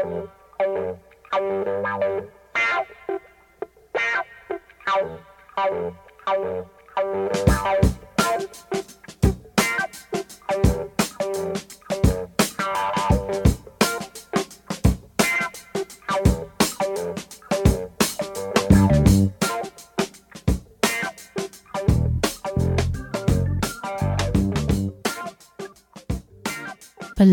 Thank you.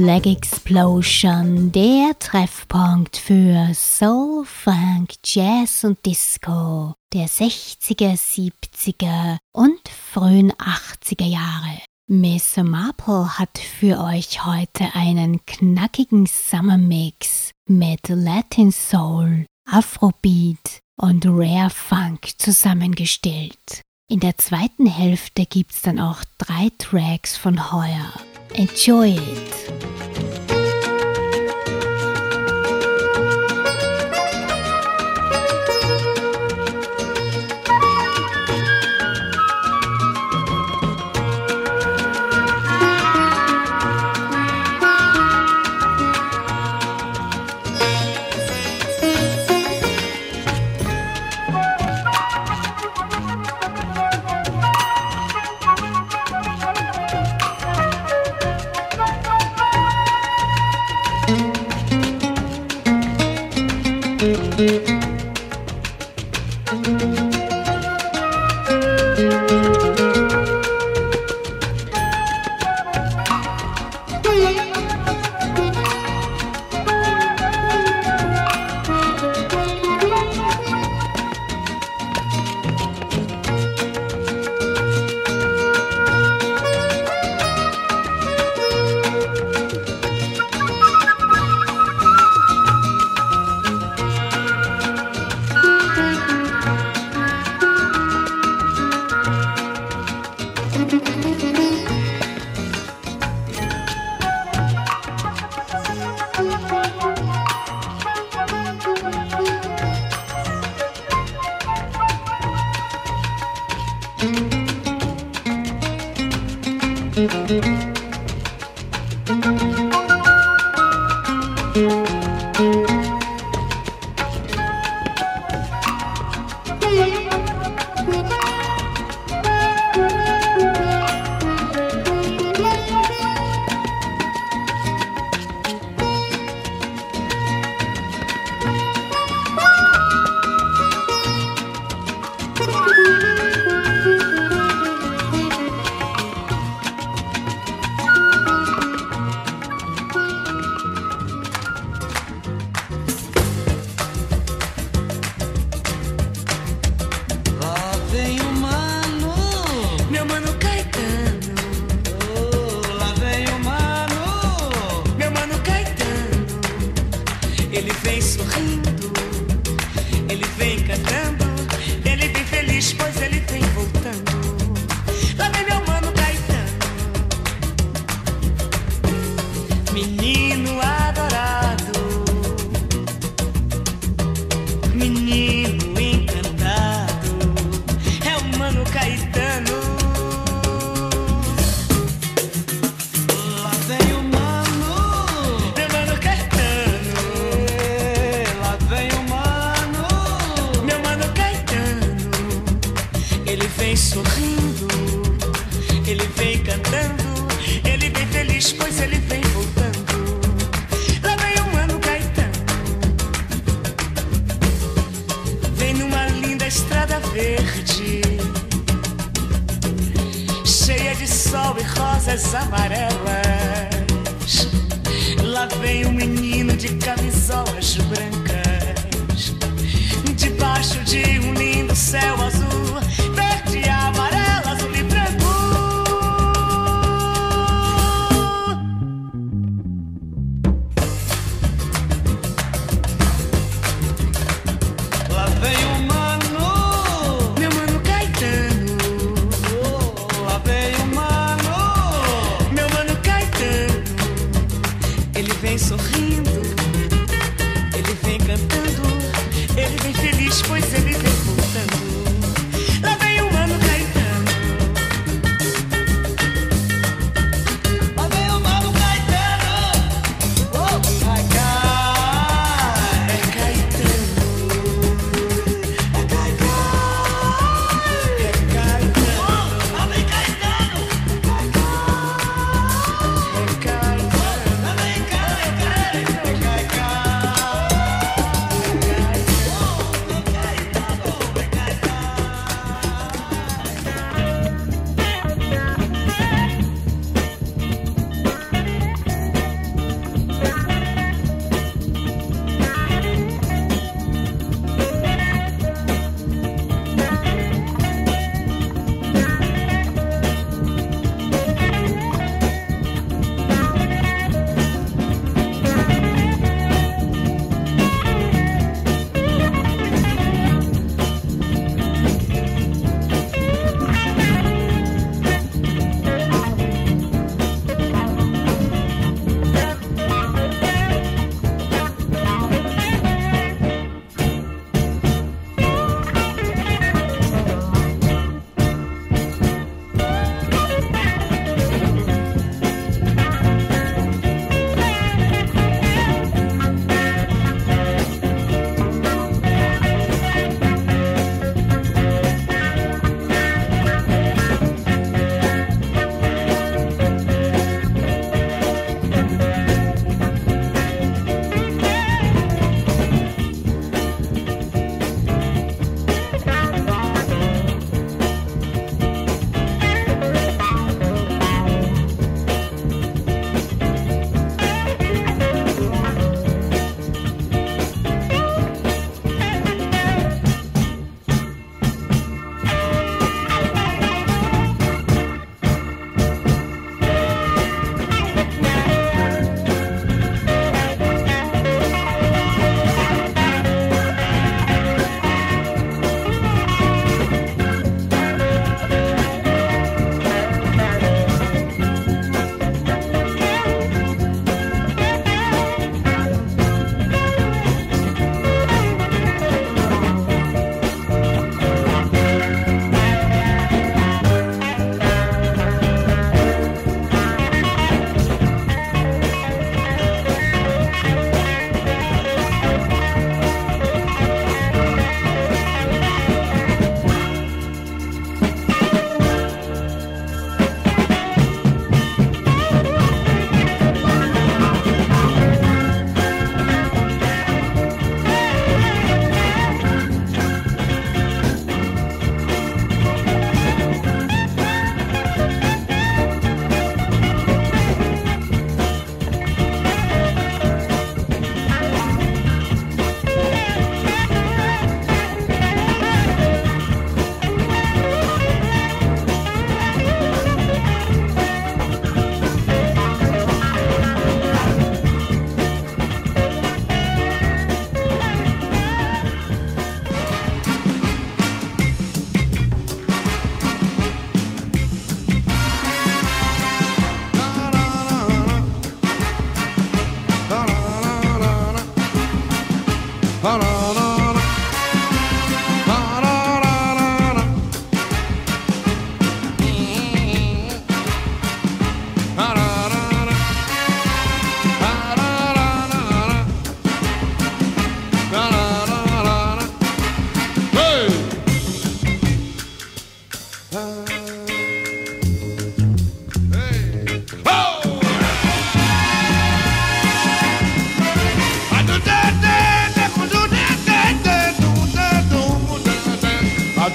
Black Explosion, der Treffpunkt für Soul, Funk, Jazz und Disco der 60er, 70er und frühen 80er Jahre. Miss Marple hat für euch heute einen knackigen Summer Mix mit Latin Soul, Afrobeat und Rare Funk zusammengestellt. In der zweiten Hälfte gibt's dann auch drei Tracks von heuer. Enjoy it!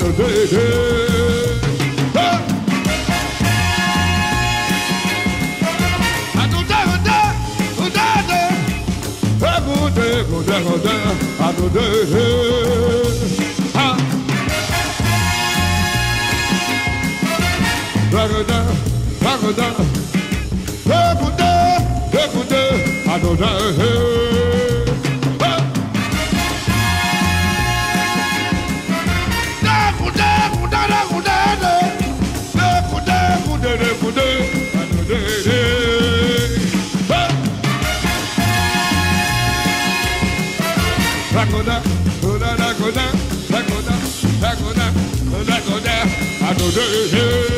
Do do do. Ah. Ragoda, goda, ragoda, ragoda, ragoda, ragoda, ragoda. ó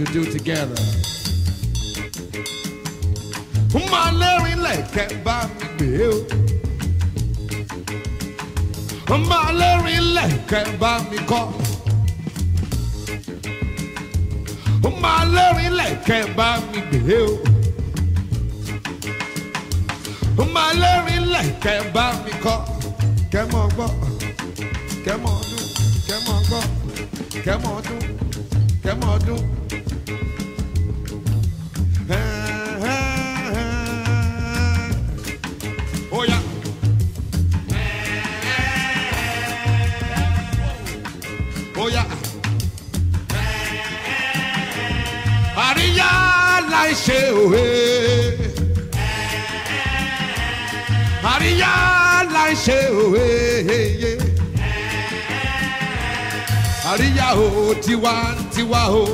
to do together. Ó máa lẹ́rìn lẹ̀kẹ́ bá mi gbé o. Ó máa lẹ́rìn lẹ̀kẹ́ bá mi kọ́. ó máa lẹ́rìn lẹ̀kẹ́ bá mi gbé o. ó máa lẹ́rìn lẹ̀kẹ́ bá mi kọ́. kẹ́ mọ̀ gbọ́ kẹ́ mọ̀ dún kẹ́ mọ̀ gbọ́ kẹ́ mọ̀ dún kẹ́ àríyá o tiwantiwa o.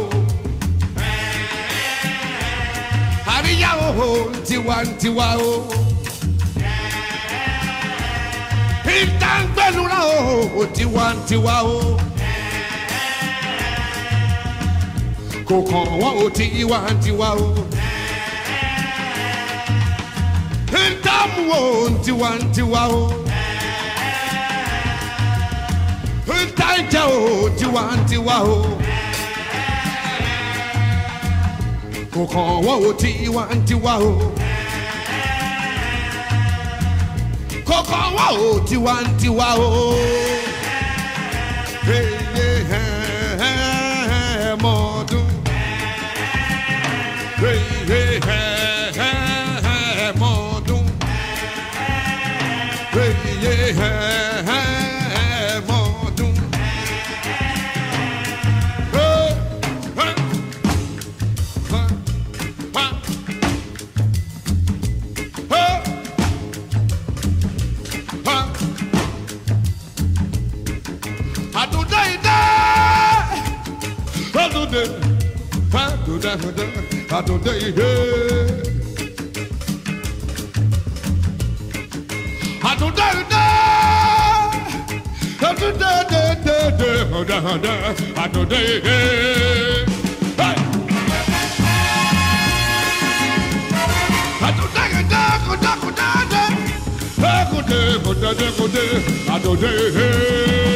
àríyá o tiwantiwa o. ìtàngbẹ́nura o tiwantiwa o. kò kàn wọ́n o tiwantiwa o. ìtàmù o tiwantiwa o. o. Ntaija o ntiwa ntiwa o. Kò kàn o tiwa ntiwa o. Kò kàn wọ́n o tiwa ntiwa o. Hey, àtúndé, àtúndé, àtúndé ìdá. Àtúndé ìdá. Àtúndé ìdá, ìdá, ìdá, ìdá, àtúndé ìdá. Hey! Àtúndé ìdá, kúndé, kúndé, ìdá. Hey, kúndé, kúndé, kúndé, kúndé, àtúndé ìdá. Oh!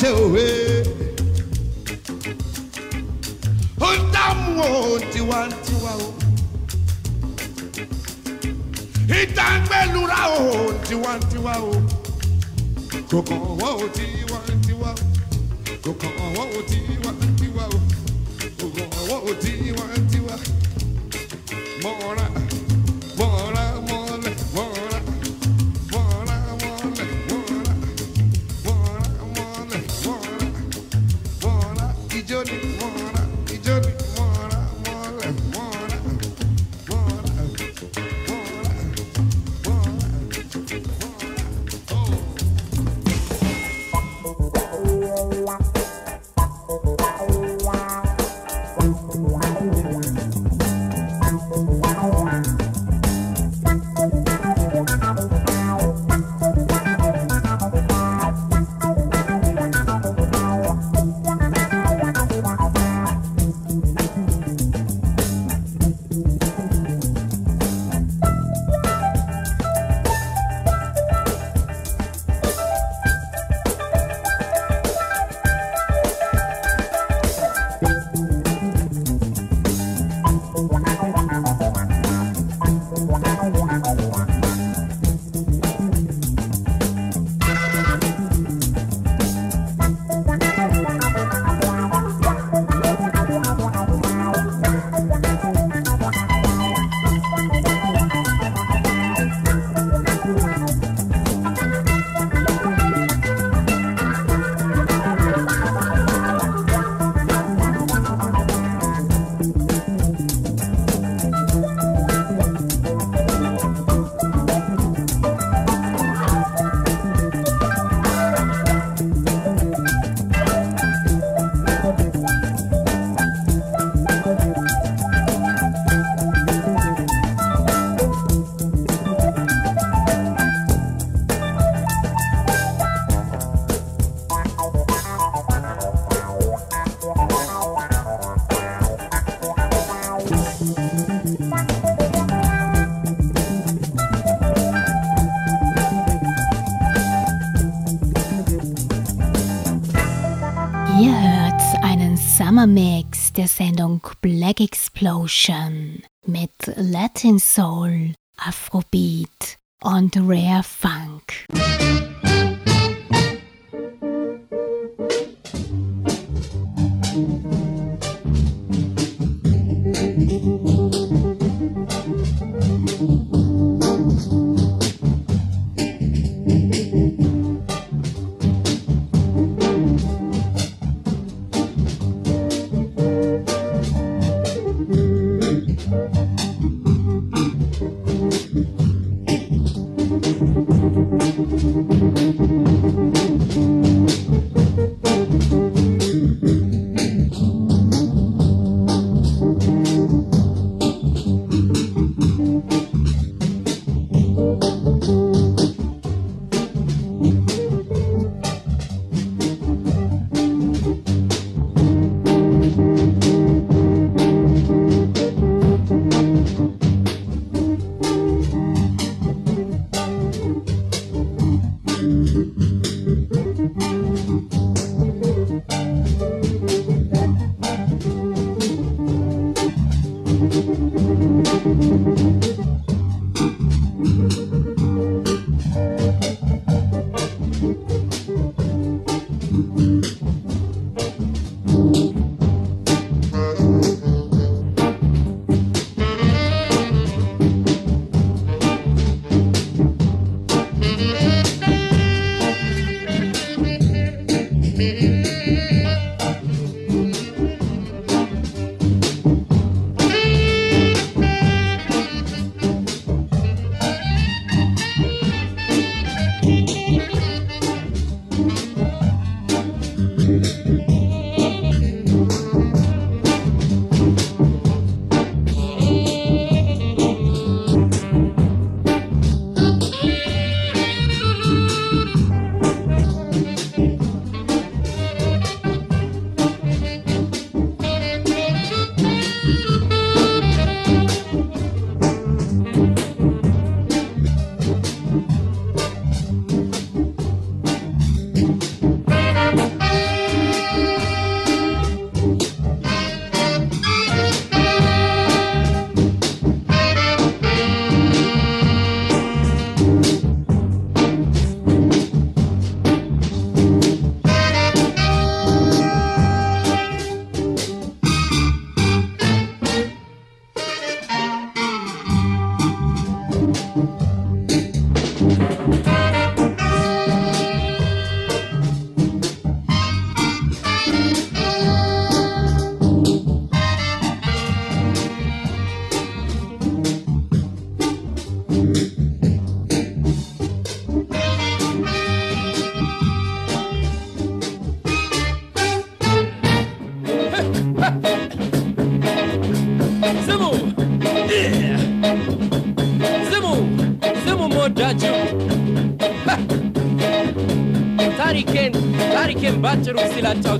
là ń ṣe òwe ó ń dààmú o tiwantiwa o ìtàgbẹ́lura o tiwantiwa o kò kàn wọ́n o tiwantiwa o kò kàn wọ́n o tiwantiwa o Black Explosion mit Latin Soul, Afrobeat und Rare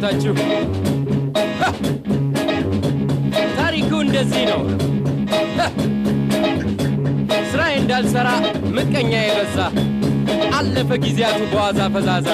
ሲል አጫውታችሁ ታሪኩ እንደዚህ ነው። ስራዬ እንዳልሰራ ምቀኛ የበዛ አለፈ ጊዜያቱ በዋዛ ፈዛዛ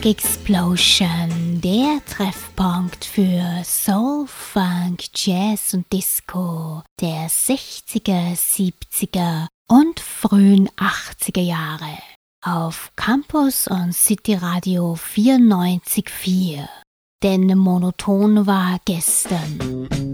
Black Explosion, der Treffpunkt für Soul, Funk, Jazz und Disco der 60er, 70er und frühen 80er Jahre auf Campus und City Radio 94.4. Denn monoton war gestern.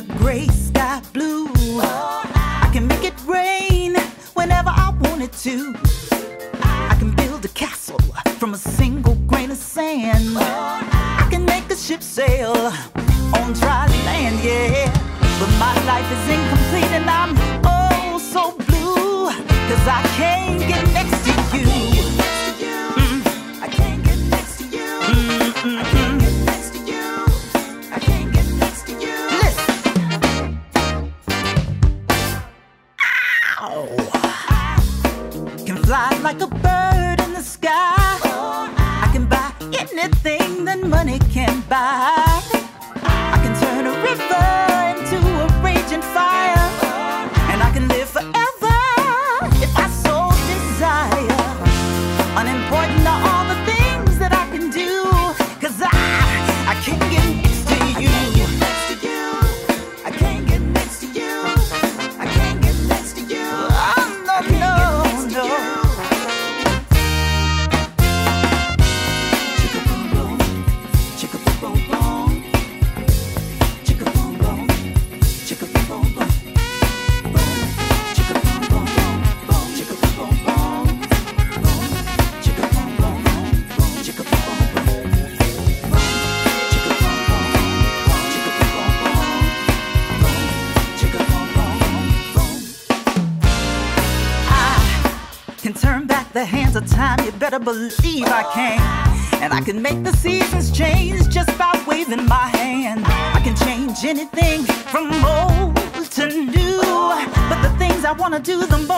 the grace to believe I can. And I can make the seasons change just by waving my hand. I can change anything from old to new. But the things I wanna do the most.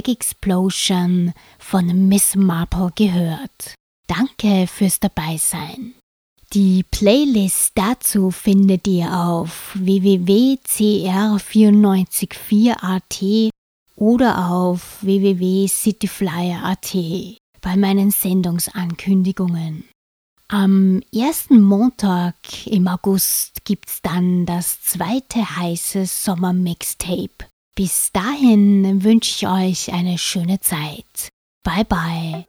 Black Explosion von Miss Marple gehört. Danke fürs Dabeisein. Die Playlist dazu findet ihr auf www.cr944.at oder auf www.cityflyer.at bei meinen Sendungsankündigungen. Am ersten Montag im August gibt's dann das zweite heiße Sommer-Mixtape. Bis dahin wünsche ich euch eine schöne Zeit. Bye bye.